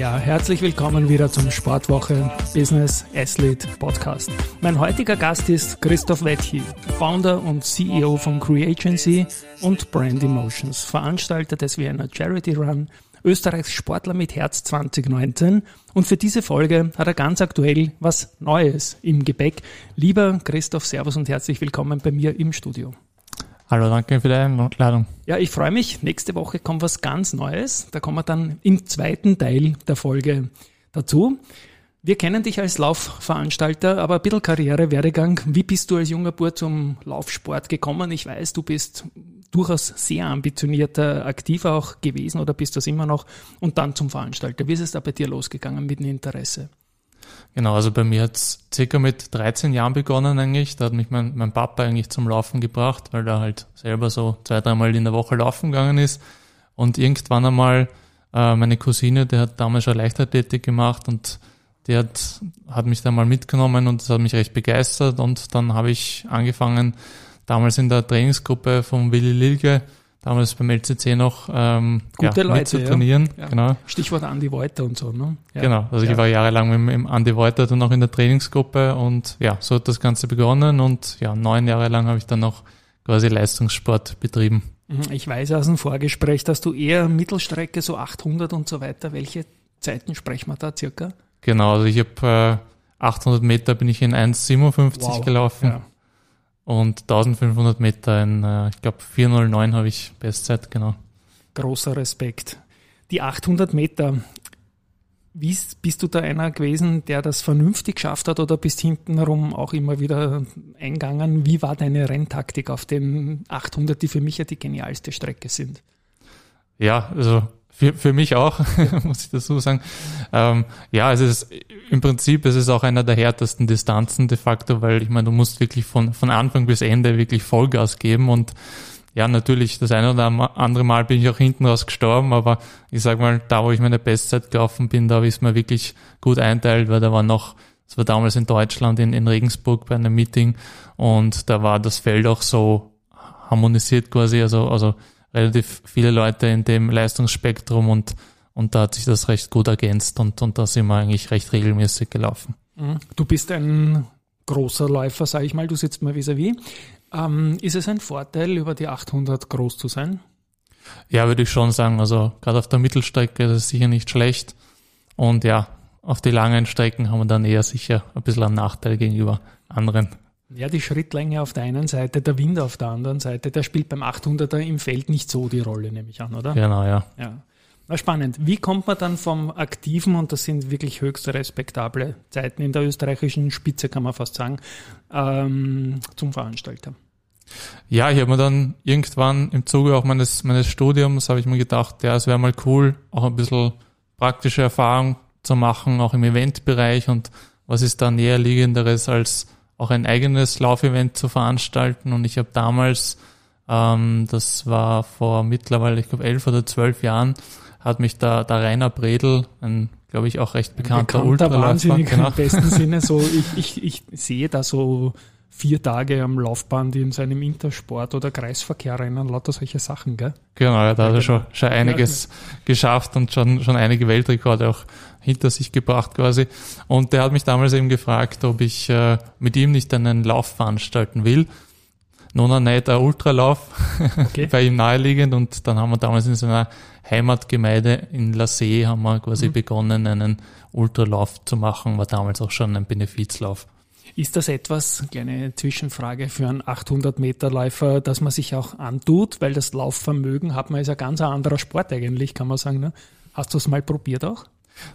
Ja, herzlich willkommen wieder zum Sportwoche Business Athlete Podcast. Mein heutiger Gast ist Christoph Wetchi, Founder und CEO von Creagency und Brand Emotions, Veranstalter des Vienna Charity Run, Österreichs Sportler mit Herz 2019 und für diese Folge hat er ganz aktuell was Neues im Gepäck. Lieber Christoph, Servus und herzlich willkommen bei mir im Studio. Hallo, danke für die Einladung. Ja, ich freue mich. Nächste Woche kommt was ganz Neues. Da kommen wir dann im zweiten Teil der Folge dazu. Wir kennen dich als Laufveranstalter, aber ein bisschen Karriere, Werdegang. Wie bist du als junger Bub zum Laufsport gekommen? Ich weiß, du bist durchaus sehr ambitionierter Aktiver auch gewesen oder bist das immer noch und dann zum Veranstalter. Wie ist es da bei dir losgegangen mit dem Interesse? Genau, also bei mir hat es circa mit 13 Jahren begonnen eigentlich. Da hat mich mein, mein Papa eigentlich zum Laufen gebracht, weil er halt selber so zwei, dreimal in der Woche laufen gegangen ist. Und irgendwann einmal äh, meine Cousine, die hat damals schon Leichtathletik gemacht und die hat, hat mich da mal mitgenommen und das hat mich recht begeistert. Und dann habe ich angefangen, damals in der Trainingsgruppe von Willi Lilge, damals beim LCC noch ähm, Gute ja, Leute, zu trainieren. Ja. Genau. Stichwort Andy Wolter und so. Ne? Ja. Genau, also ich war jahrelang mit, mit Andy Wolter dann noch in der Trainingsgruppe und ja, so hat das Ganze begonnen und ja, neun Jahre lang habe ich dann noch quasi Leistungssport betrieben. Mhm, ich weiß aus dem Vorgespräch, dass du eher Mittelstrecke, so 800 und so weiter, welche Zeiten sprechen wir da circa? Genau, also ich habe äh, 800 Meter bin ich in 1,57 wow. gelaufen. Und 1500 Meter in, äh, ich glaube, 409 habe ich Bestzeit, genau. Großer Respekt. Die 800 Meter, wie bist du da einer gewesen, der das vernünftig geschafft hat oder bist hintenrum auch immer wieder eingegangen? Wie war deine Renntaktik auf den 800, die für mich ja die genialste Strecke sind? Ja, also für, für mich auch, muss ich dazu sagen. Ähm, ja, es ist im Prinzip, es ist auch einer der härtesten Distanzen de facto, weil ich meine, du musst wirklich von, von Anfang bis Ende wirklich Vollgas geben und ja, natürlich, das eine oder andere Mal bin ich auch hinten raus gestorben, aber ich sag mal, da wo ich meine Bestzeit gelaufen bin, da habe ich es mir wirklich gut einteilt, weil da war noch, das war damals in Deutschland, in, in Regensburg bei einem Meeting und da war das Feld auch so harmonisiert quasi, also, also relativ viele Leute in dem Leistungsspektrum und, und da hat sich das recht gut ergänzt und, und da sind wir eigentlich recht regelmäßig gelaufen. Mhm. Du bist ein großer Läufer, sage ich mal, du sitzt mal vis-à-vis. -vis. Ähm, ist es ein Vorteil, über die 800 groß zu sein? Ja, würde ich schon sagen. Also gerade auf der Mittelstrecke ist es sicher nicht schlecht. Und ja, auf die langen Strecken haben wir dann eher sicher ein bisschen einen Nachteil gegenüber anderen. Ja, die Schrittlänge auf der einen Seite, der Wind auf der anderen Seite, der spielt beim 800er im Feld nicht so die Rolle, nehme ich an, oder? Genau, ja. Ja. Na, spannend. Wie kommt man dann vom Aktiven, und das sind wirklich höchst respektable Zeiten in der österreichischen Spitze, kann man fast sagen, ähm, zum Veranstalter? Ja, ich habe mir dann irgendwann im Zuge auch meines, meines Studiums, habe ich mir gedacht, ja, es wäre mal cool, auch ein bisschen praktische Erfahrung zu machen, auch im Eventbereich und was ist da näherliegenderes als auch ein eigenes Laufevent zu veranstalten. Und ich habe damals, ähm, das war vor mittlerweile, ich glaube, elf oder zwölf Jahren, hat mich da der Rainer Bredel, ein, glaube ich, auch recht bekannter, bekannter Ultraläufer, genau. im besten Sinne, so ich, ich, ich sehe da so vier Tage am Laufband in seinem Intersport oder Kreisverkehr rennen, lauter solche Sachen, gell? Genau, ja, da hat er schon, schon einiges ja, geschafft und schon, schon einige Weltrekorde auch hinter sich gebracht quasi. Und der hat mich damals eben gefragt, ob ich äh, mit ihm nicht einen Lauf veranstalten will. Nicht ein Ultralauf, okay. bei ihm naheliegend und dann haben wir damals in seiner Heimatgemeinde in La See haben wir quasi mhm. begonnen, einen Ultralauf zu machen, war damals auch schon ein Benefizlauf. Ist das etwas, kleine Zwischenfrage für einen 800 Meter Läufer, dass man sich auch antut, weil das Laufvermögen hat man ist ein ganz anderer Sport eigentlich, kann man sagen. Ne? Hast du es mal probiert auch?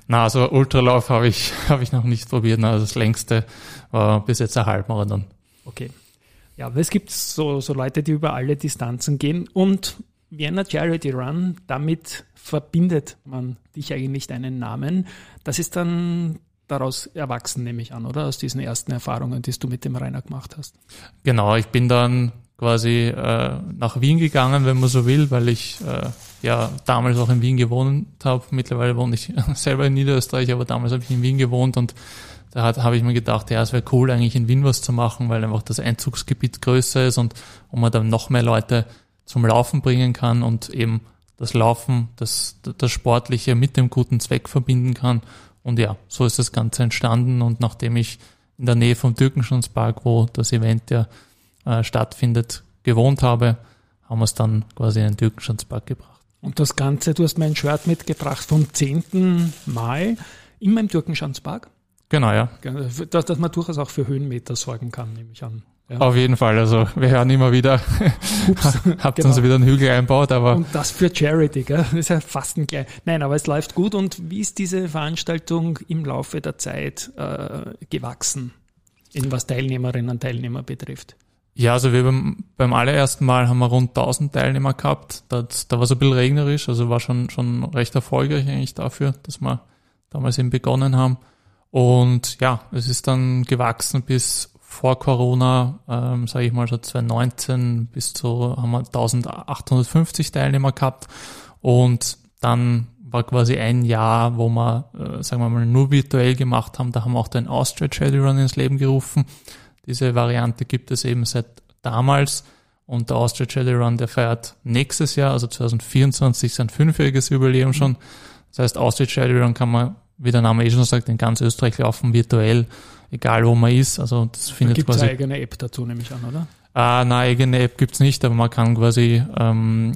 Na, also Ultralauf habe ich, habe ich noch nicht probiert. Also das längste war bis jetzt ein Halbmarathon. Okay. Ja, aber es gibt so, so Leute, die über alle Distanzen gehen und Vienna Charity Run, damit verbindet man dich eigentlich deinen Namen. Das ist dann daraus erwachsen, nehme ich an, oder? Aus diesen ersten Erfahrungen, die du mit dem Rainer gemacht hast. Genau, ich bin dann quasi äh, nach Wien gegangen, wenn man so will, weil ich äh, ja damals auch in Wien gewohnt habe. Mittlerweile wohne ich selber in Niederösterreich, aber damals habe ich in Wien gewohnt und da habe ich mir gedacht, ja, es wäre cool, eigentlich in Wien was zu machen, weil einfach das Einzugsgebiet größer ist und, und man dann noch mehr Leute zum Laufen bringen kann und eben das Laufen, das, das Sportliche mit dem guten Zweck verbinden kann. Und ja, so ist das Ganze entstanden. Und nachdem ich in der Nähe vom Türkenschonspark, wo das Event ja äh, stattfindet, gewohnt habe, haben wir es dann quasi in den Türkenschonspark gebracht. Und das Ganze, du hast mein Shirt mitgebracht vom 10. Mai, immer im Türkenschanzpark. Genau, ja. Dass, dass man durchaus auch für Höhenmeter sorgen kann, nehme ich an. Ja. Auf jeden Fall. Also wir hören immer wieder, Ups, habt genau. uns wieder einen Hügel einbaut, aber. Und das für Charity, gell? Das ist ja fast ein klein. Nein, aber es läuft gut. Und wie ist diese Veranstaltung im Laufe der Zeit äh, gewachsen, in was Teilnehmerinnen und Teilnehmer betrifft? Ja, also wir beim, beim allerersten Mal haben wir rund 1000 Teilnehmer gehabt. Das, da war es ein bisschen regnerisch, also war schon, schon recht erfolgreich eigentlich dafür, dass wir damals eben begonnen haben. Und ja, es ist dann gewachsen bis vor Corona, ähm, sage ich mal so 2019 bis zu haben wir 1850 Teilnehmer gehabt und dann war quasi ein Jahr, wo wir, äh, sagen wir mal, nur virtuell gemacht haben. Da haben wir auch den Austria Run ins Leben gerufen. Diese Variante gibt es eben seit damals und der Austria Run, der feiert nächstes Jahr, also 2024, sein fünfjähriges Jubiläum schon. Das heißt, Austria Run kann man, wie der Name eh schon sagt, in ganz Österreich laufen, virtuell egal wo man ist. Also das da findet gibt's quasi. Gibt eine eigene App dazu, nehme ich an, oder? Ah, nein, eigene App gibt's nicht, aber man kann quasi ähm,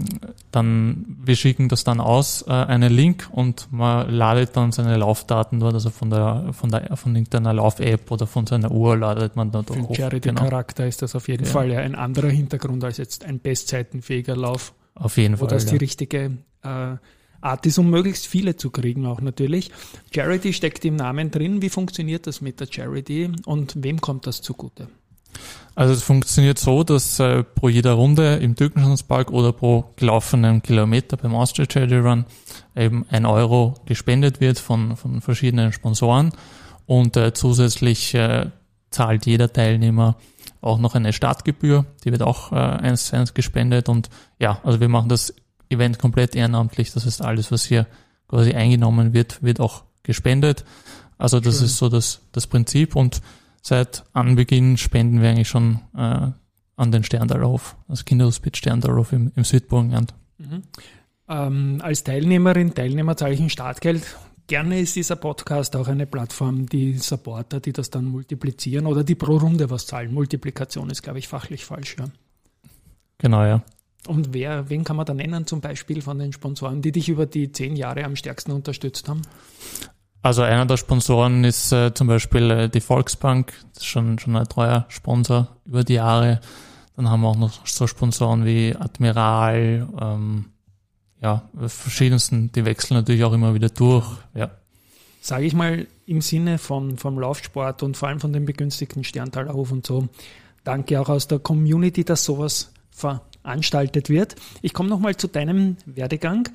dann, wir schicken das dann aus, äh, einen Link und man ladet dann seine Laufdaten dort, also von der von der von irgendeiner Lauf-App oder von seiner Uhr ladet man dann dort Für hoch. Charity-Charakter genau. ist das auf jeden ja. Fall ja ein anderer Hintergrund als jetzt ein bestzeitenfähiger Lauf. Auf jeden Fall. Wo das ja. die richtige äh, Art ist, um möglichst viele zu kriegen auch natürlich. Charity steckt im Namen drin. Wie funktioniert das mit der Charity und wem kommt das zugute? Also es funktioniert so, dass äh, pro jeder Runde im Türkenschanzpark oder pro gelaufenen Kilometer beim Austria Charity Run eben ein Euro gespendet wird von, von verschiedenen Sponsoren und äh, zusätzlich äh, zahlt jeder Teilnehmer auch noch eine Startgebühr, die wird auch äh, eins zu eins gespendet und ja, also wir machen das Event komplett ehrenamtlich. Das heißt, alles, was hier quasi eingenommen wird, wird auch gespendet. Also das Schön. ist so das, das Prinzip und seit Anbeginn spenden wir eigentlich schon äh, an den Sterndalhof, das Kinderhospiz Sterndalhof im, im Südburgenland. Mhm. Ähm, als Teilnehmerin, Teilnehmer zahle ich ein Startgeld. Gerne ist dieser Podcast auch eine Plattform, die Supporter, die das dann multiplizieren oder die pro Runde was zahlen. Multiplikation ist, glaube ich, fachlich falsch. Ja. Genau, ja. Und wer, wen kann man da nennen, zum Beispiel von den Sponsoren, die dich über die zehn Jahre am stärksten unterstützt haben? Also einer der Sponsoren ist äh, zum Beispiel äh, die Volksbank, das ist schon, schon ein treuer Sponsor über die Jahre. Dann haben wir auch noch so Sponsoren wie Admiral, ähm, ja, verschiedensten, die wechseln natürlich auch immer wieder durch, ja. Sage ich mal im Sinne von, vom Laufsport und vor allem von dem begünstigten Sterntaler Hof und so, danke auch aus der Community, dass sowas ver veranstaltet wird. Ich komme nochmal zu deinem Werdegang.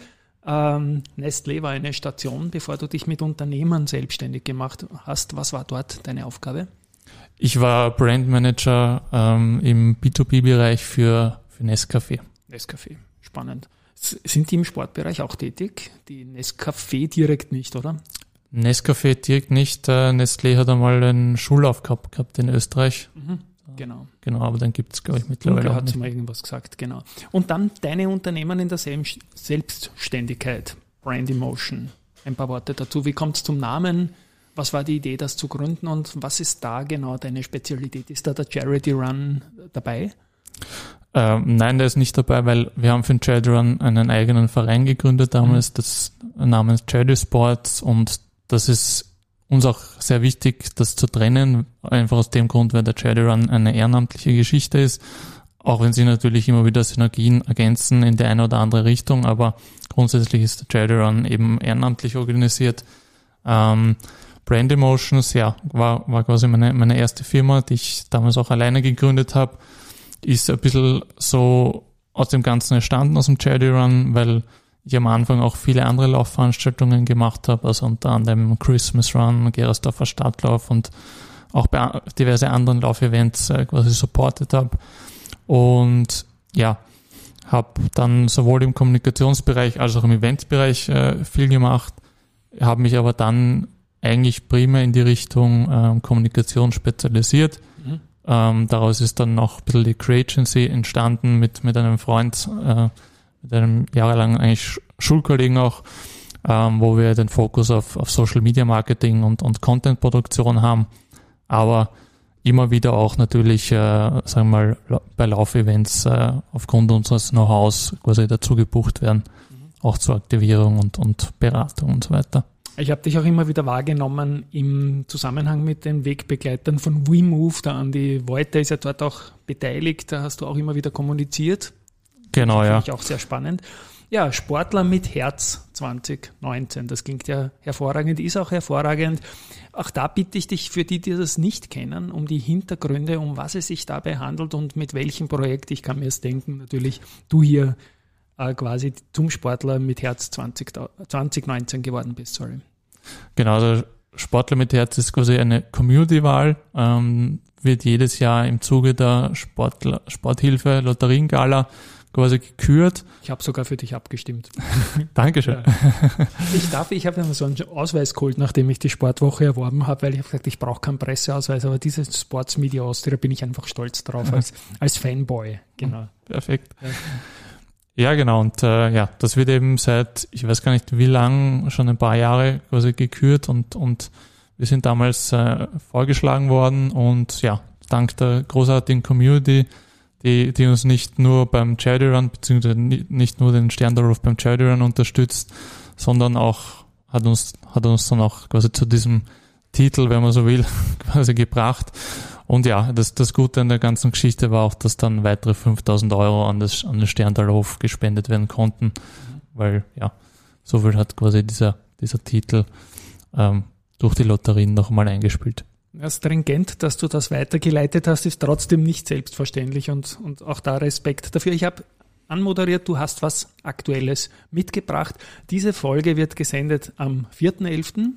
Ähm, Nestlé war eine Station, bevor du dich mit Unternehmern selbstständig gemacht hast. Was war dort deine Aufgabe? Ich war Brandmanager ähm, im B2B-Bereich für, für Nescafé. Nescafé, spannend. Sind die im Sportbereich auch tätig? Die Nescafé direkt nicht, oder? Nescafé direkt nicht. Äh, Nestlé hat einmal einen Schullauf gehabt, gehabt in Österreich. Genau. Genau, aber dann gibt es, glaube ich, mittlerweile. Dunkel hat mal irgendwas gesagt, genau. Und dann deine Unternehmen in der Selbstständigkeit, Brand Emotion. Ein paar Worte dazu. Wie kommt es zum Namen? Was war die Idee, das zu gründen und was ist da genau deine Spezialität? Ist da der Charity Run dabei? Ähm, nein, der ist nicht dabei, weil wir haben für den Charity Run einen eigenen Verein gegründet damals, mhm. das namens Charity Sports und das ist uns auch sehr wichtig, das zu trennen, einfach aus dem Grund, weil der Charity Run eine ehrenamtliche Geschichte ist, auch wenn sie natürlich immer wieder Synergien ergänzen in die eine oder andere Richtung, aber grundsätzlich ist der Charity Run eben ehrenamtlich organisiert. Ähm, Brand Emotions, ja, war, war quasi meine, meine erste Firma, die ich damals auch alleine gegründet habe, ist ein bisschen so aus dem Ganzen entstanden, aus dem Charity Run, weil ich am Anfang auch viele andere Laufveranstaltungen gemacht habe, also unter anderem Christmas Run, Gerersdorfer Stadtlauf und auch bei diverse anderen Laufevents äh, quasi supportet habe. Und ja, habe dann sowohl im Kommunikationsbereich als auch im Eventbereich äh, viel gemacht, habe mich aber dann eigentlich primär in die Richtung ähm, Kommunikation spezialisiert. Mhm. Ähm, daraus ist dann noch ein bisschen die Creagency entstanden mit, mit einem Freund, äh, mit einem jahrelang eigentlich Schulkollegen auch, ähm, wo wir den Fokus auf, auf Social Media Marketing und, und Content-Produktion haben. Aber immer wieder auch natürlich, äh, sagen wir mal, bei Laufevents äh, aufgrund unseres Know-hows quasi dazu gebucht werden, mhm. auch zur Aktivierung und, und Beratung und so weiter. Ich habe dich auch immer wieder wahrgenommen im Zusammenhang mit den Wegbegleitern von WeMove. Der Andi Wolter ist ja dort auch beteiligt. Da hast du auch immer wieder kommuniziert. Genau, das ja. Finde ich auch sehr spannend. Ja, Sportler mit Herz 2019. Das klingt ja hervorragend, ist auch hervorragend. Auch da bitte ich dich für die, die das nicht kennen, um die Hintergründe, um was es sich dabei handelt und mit welchem Projekt. Ich kann mir es denken, natürlich du hier äh, quasi zum Sportler mit Herz 20, 2019 geworden bist. Sorry. Genau, der Sportler mit Herz ist quasi eine Community-Wahl, ähm, wird jedes Jahr im Zuge der Sportler, Sporthilfe Lotteriengala quasi gekürt. Ich habe sogar für dich abgestimmt. Dankeschön. Ja. Ich darf, ich habe mir so einen Ausweis geholt, nachdem ich die Sportwoche erworben habe, weil ich habe gesagt, ich brauche keinen Presseausweis, aber dieses Sports Media Austria bin ich einfach stolz drauf als, als Fanboy. Genau. Perfekt. Ja. Ja, genau. Und äh, ja, das wird eben seit, ich weiß gar nicht wie lang, schon ein paar Jahre quasi gekürt und, und wir sind damals äh, vorgeschlagen worden und ja, dank der großartigen Community, die, die uns nicht nur beim Charity Run, beziehungsweise nicht nur den Sterndorf beim Charity Run unterstützt, sondern auch hat uns, hat uns dann auch quasi zu diesem Titel, wenn man so will, quasi gebracht. Und ja, das, das Gute an der ganzen Geschichte war auch, dass dann weitere 5000 Euro an, das, an den Sterntalhof gespendet werden konnten, weil ja, so viel hat quasi dieser, dieser Titel ähm, durch die Lotterien nochmal eingespielt. Ja, stringent, dass du das weitergeleitet hast, ist trotzdem nicht selbstverständlich und, und auch da Respekt dafür. Ich habe anmoderiert, du hast was Aktuelles mitgebracht. Diese Folge wird gesendet am 4.11.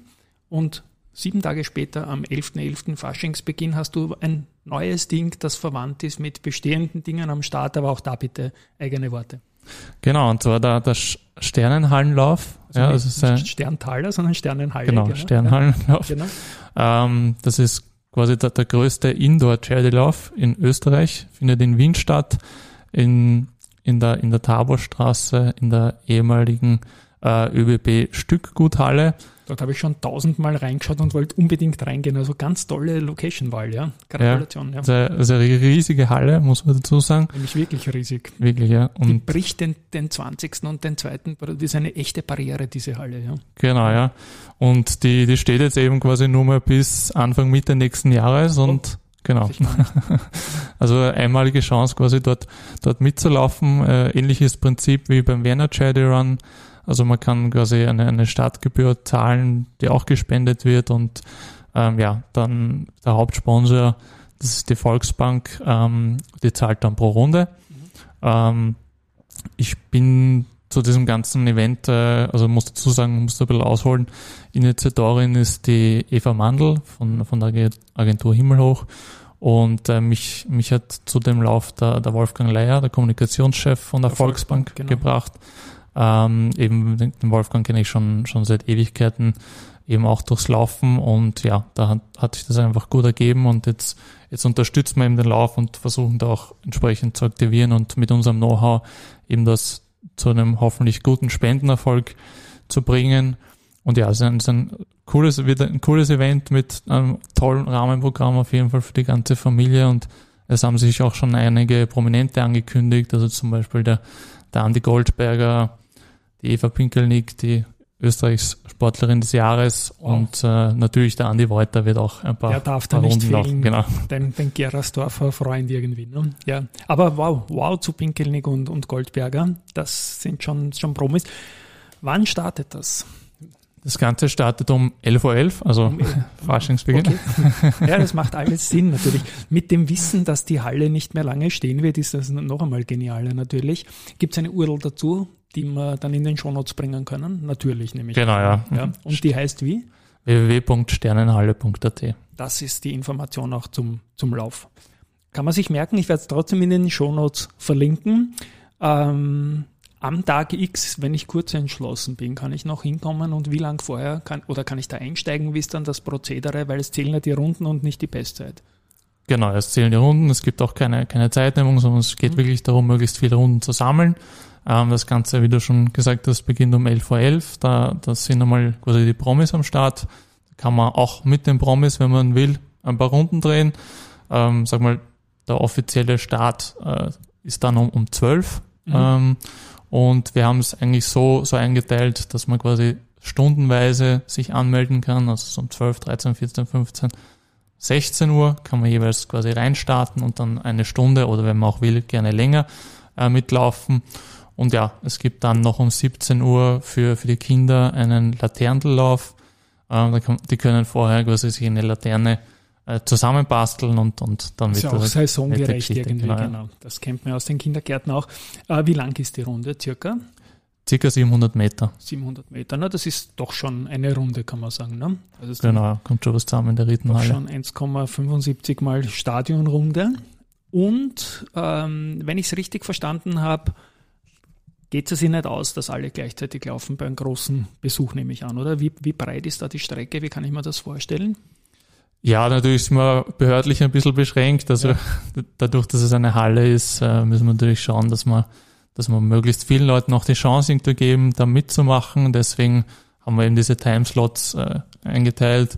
und Sieben Tage später, am 11.11. .11. Faschingsbeginn, hast du ein neues Ding, das verwandt ist mit bestehenden Dingen am Start, aber auch da bitte eigene Worte. Genau, und zwar der, der Sternenhallenlauf. Also ja, das ist ein Sterntaler, sondern Sternenhalle. Genau, genau. Sternenhallenlauf. Ja, genau. Ähm, das ist quasi der, der größte Indoor-Charity-Lauf in Österreich, findet in Wien statt, in, in der, in der Taborstraße, in der ehemaligen äh, ÖBB-Stückguthalle. Dort habe ich schon tausendmal reingeschaut und wollte unbedingt reingehen. Also ganz tolle Location-Wahl, ja. Gratulation, ja. ja. Also eine riesige Halle, muss man dazu sagen. Nämlich wirklich riesig. Wirklich, ja. Und die bricht den, den 20. und den 2. Das ist eine echte Barriere, diese Halle, ja. Genau, ja. Und die, die steht jetzt eben quasi nur mal bis Anfang Mitte nächsten Jahres und oh. Genau. Also einmalige Chance quasi dort, dort mitzulaufen. Äh, ähnliches Prinzip wie beim Werner Charity Run. Also man kann quasi eine, eine Startgebühr zahlen, die auch gespendet wird und ähm, ja, dann der Hauptsponsor, das ist die Volksbank, ähm, die zahlt dann pro Runde. Mhm. Ähm, ich bin zu diesem ganzen Event, äh, also muss dazu sagen, muss ein bisschen ausholen. Initiatorin ist die Eva Mandl von, von der Agentur Himmelhoch und äh, mich, mich hat zu dem Lauf der, der Wolfgang Leier, der Kommunikationschef von der, der Volksbank, Volksbank genau. gebracht. Ähm, eben den Wolfgang kenne ich schon, schon seit Ewigkeiten, eben auch durchs Laufen und ja, da hat, hat sich das einfach gut ergeben und jetzt, jetzt unterstützen wir eben den Lauf und versuchen da auch entsprechend zu aktivieren und mit unserem Know-how eben das zu einem hoffentlich guten Spendenerfolg zu bringen. Und ja, es ist ein, es ist ein cooles, wird ein cooles Event mit einem tollen Rahmenprogramm auf jeden Fall für die ganze Familie und es haben sich auch schon einige Prominente angekündigt, also zum Beispiel der, der Andi Goldberger, die Eva Pinkelnick, die Österreichs Sportlerin des Jahres oh. und äh, natürlich der Andi Wolter wird auch ein paar, Der darf da nicht fehlen, genau. den, den Gerasdorfer Freund irgendwie. Ne? Ja. Aber wow, wow zu Pinkelnick und, und Goldberger, das sind schon, schon Promis. Wann startet das? Das Ganze startet um 11.11 Uhr, also um, Faschingsbeginn. Okay. Ja, das macht alles Sinn natürlich. Mit dem Wissen, dass die Halle nicht mehr lange stehen wird, ist das noch einmal genialer natürlich. Gibt es eine URL dazu, die wir dann in den Shownotes bringen können? Natürlich, nämlich. Genau, ja. ja. Und die heißt wie? www.sternenhalle.at. Das ist die Information auch zum, zum Lauf. Kann man sich merken, ich werde es trotzdem in den Shownotes verlinken. Ähm, am Tag X, wenn ich kurz entschlossen bin, kann ich noch hinkommen und wie lang vorher kann, oder kann ich da einsteigen, wie ist dann das Prozedere, weil es zählen ja die Runden und nicht die Bestzeit. Genau, es zählen die Runden, es gibt auch keine, keine Zeitnehmung, sondern es geht mhm. wirklich darum, möglichst viele Runden zu sammeln. Ähm, das Ganze, wie du schon gesagt hast, beginnt um 11.11 Uhr. .11. Da, da sind einmal quasi die Promis am Start. Da kann man auch mit den Promis, wenn man will, ein paar Runden drehen. Ähm, sag mal, der offizielle Start äh, ist dann um, um 12 mhm. ähm, und wir haben es eigentlich so, so eingeteilt, dass man quasi stundenweise sich anmelden kann, also so um 12, 13, 14, 15, 16 Uhr kann man jeweils quasi reinstarten und dann eine Stunde oder wenn man auch will, gerne länger äh, mitlaufen. Und ja, es gibt dann noch um 17 Uhr für, für die Kinder einen Laternenlauf. Äh, die können vorher quasi sich eine Laterne äh, zusammenbasteln und, und dann wird das. Ist auch saisongerecht irgendwie, genau. genau. Das kennt man aus den Kindergärten auch. Äh, wie lang ist die Runde circa? Circa 700 Meter. 700 Meter, na, das ist doch schon eine Runde, kann man sagen. Ne? Also genau, kommt schon was zusammen in der Rittenhalle. Schon 1,75 mal Stadionrunde. Und ähm, wenn ich es richtig verstanden habe, geht es sich nicht aus, dass alle gleichzeitig laufen bei einem großen Besuch, nehme ich an, oder? Wie, wie breit ist da die Strecke? Wie kann ich mir das vorstellen? Ja, natürlich ist man behördlich ein bisschen beschränkt. Also ja. dadurch, dass es eine Halle ist, äh, müssen wir natürlich schauen, dass man, dass man möglichst vielen Leuten auch die Chance irgendwie geben, da mitzumachen. Deswegen haben wir eben diese Timeslots äh, eingeteilt.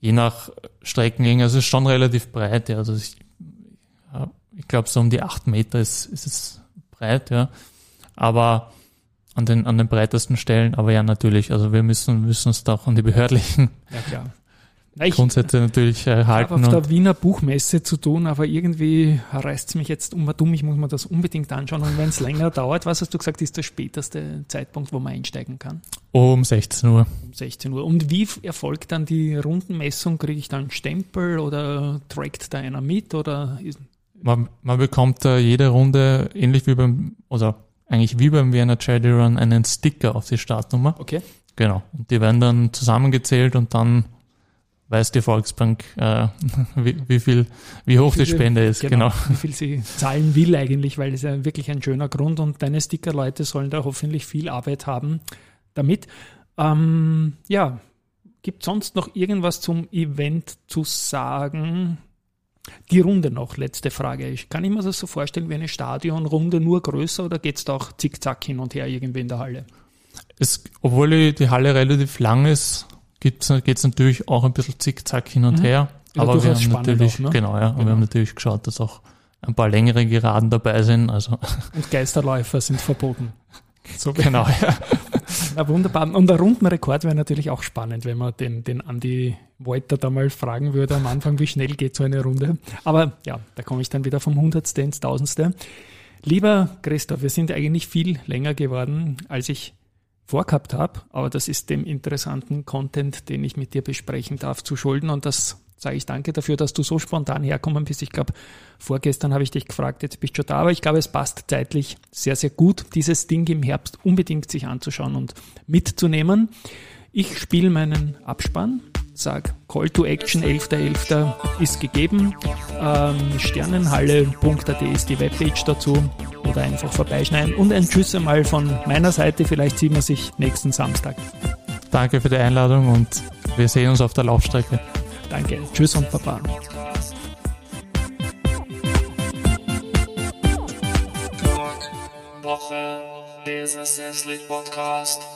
Je nach Streckenlänge, also es ist schon relativ breit. Ja. Also ich, ich glaube, so um die acht Meter ist, ist es breit, ja. Aber an den, an den breitesten Stellen, aber ja, natürlich, also wir müssen, müssen uns da auch an die behördlichen ja, ich Grundsätze natürlich äh, halten. Ich habe auf der Wiener Buchmesse zu tun, aber irgendwie reißt es mich jetzt um dumm, ich muss mir das unbedingt anschauen. Und wenn es länger dauert, was hast du gesagt, ist der späteste Zeitpunkt, wo man einsteigen kann? Um 16 Uhr. Um 16 Uhr. Und wie erfolgt dann die Rundenmessung? Kriege ich da einen Stempel oder trackt da einer mit? Oder man, man bekommt äh, jede Runde ähnlich wie beim, oder eigentlich wie beim Vienna Charity Run einen Sticker auf die Startnummer. Okay. Genau. Und die werden dann zusammengezählt und dann weiß die Volksbank, äh, wie, wie, viel, wie hoch wie die Spende ist, genau, genau. Wie viel sie zahlen will eigentlich, weil es ja wirklich ein schöner Grund und deine Sticker-Leute sollen da hoffentlich viel Arbeit haben damit. Ähm, ja, gibt sonst noch irgendwas zum Event zu sagen? Die Runde noch, letzte Frage. Ich kann ich mir das so vorstellen wie eine Stadionrunde, nur größer oder geht es da auch zickzack hin und her irgendwie in der Halle? Es, obwohl die Halle relativ lang ist, geht es natürlich auch ein bisschen zickzack hin und mhm. her. Ja, aber wir haben natürlich, auch, ne? genau, ja, genau. wir haben natürlich geschaut, dass auch ein paar längere Geraden dabei sind. Also. Und Geisterläufer sind verboten. So genau, ja. Na, wunderbar. Und der Rundenrekord wäre natürlich auch spannend, wenn man den, den Andy Wolter da mal fragen würde am Anfang, wie schnell geht so eine Runde. Aber ja, da komme ich dann wieder vom Hundertste ins Tausendste. Lieber Christoph, wir sind eigentlich viel länger geworden, als ich vorgehabt habe, aber das ist dem interessanten Content, den ich mit dir besprechen darf, zu schulden und das sage ich danke dafür, dass du so spontan herkommen bist. Ich glaube, vorgestern habe ich dich gefragt, jetzt bist du da, aber ich glaube, es passt zeitlich sehr, sehr gut, dieses Ding im Herbst unbedingt sich anzuschauen und mitzunehmen. Ich spiele meinen Abspann sag Call to Action 11.11. ist gegeben. Ähm, Sternenhalle.at ist die Webpage dazu oder einfach vorbeischneiden. Und ein Tschüss einmal von meiner Seite. Vielleicht sieht man sich nächsten Samstag. Danke für die Einladung und wir sehen uns auf der Laufstrecke. Danke. Tschüss und Baba. Woche, Business Podcast.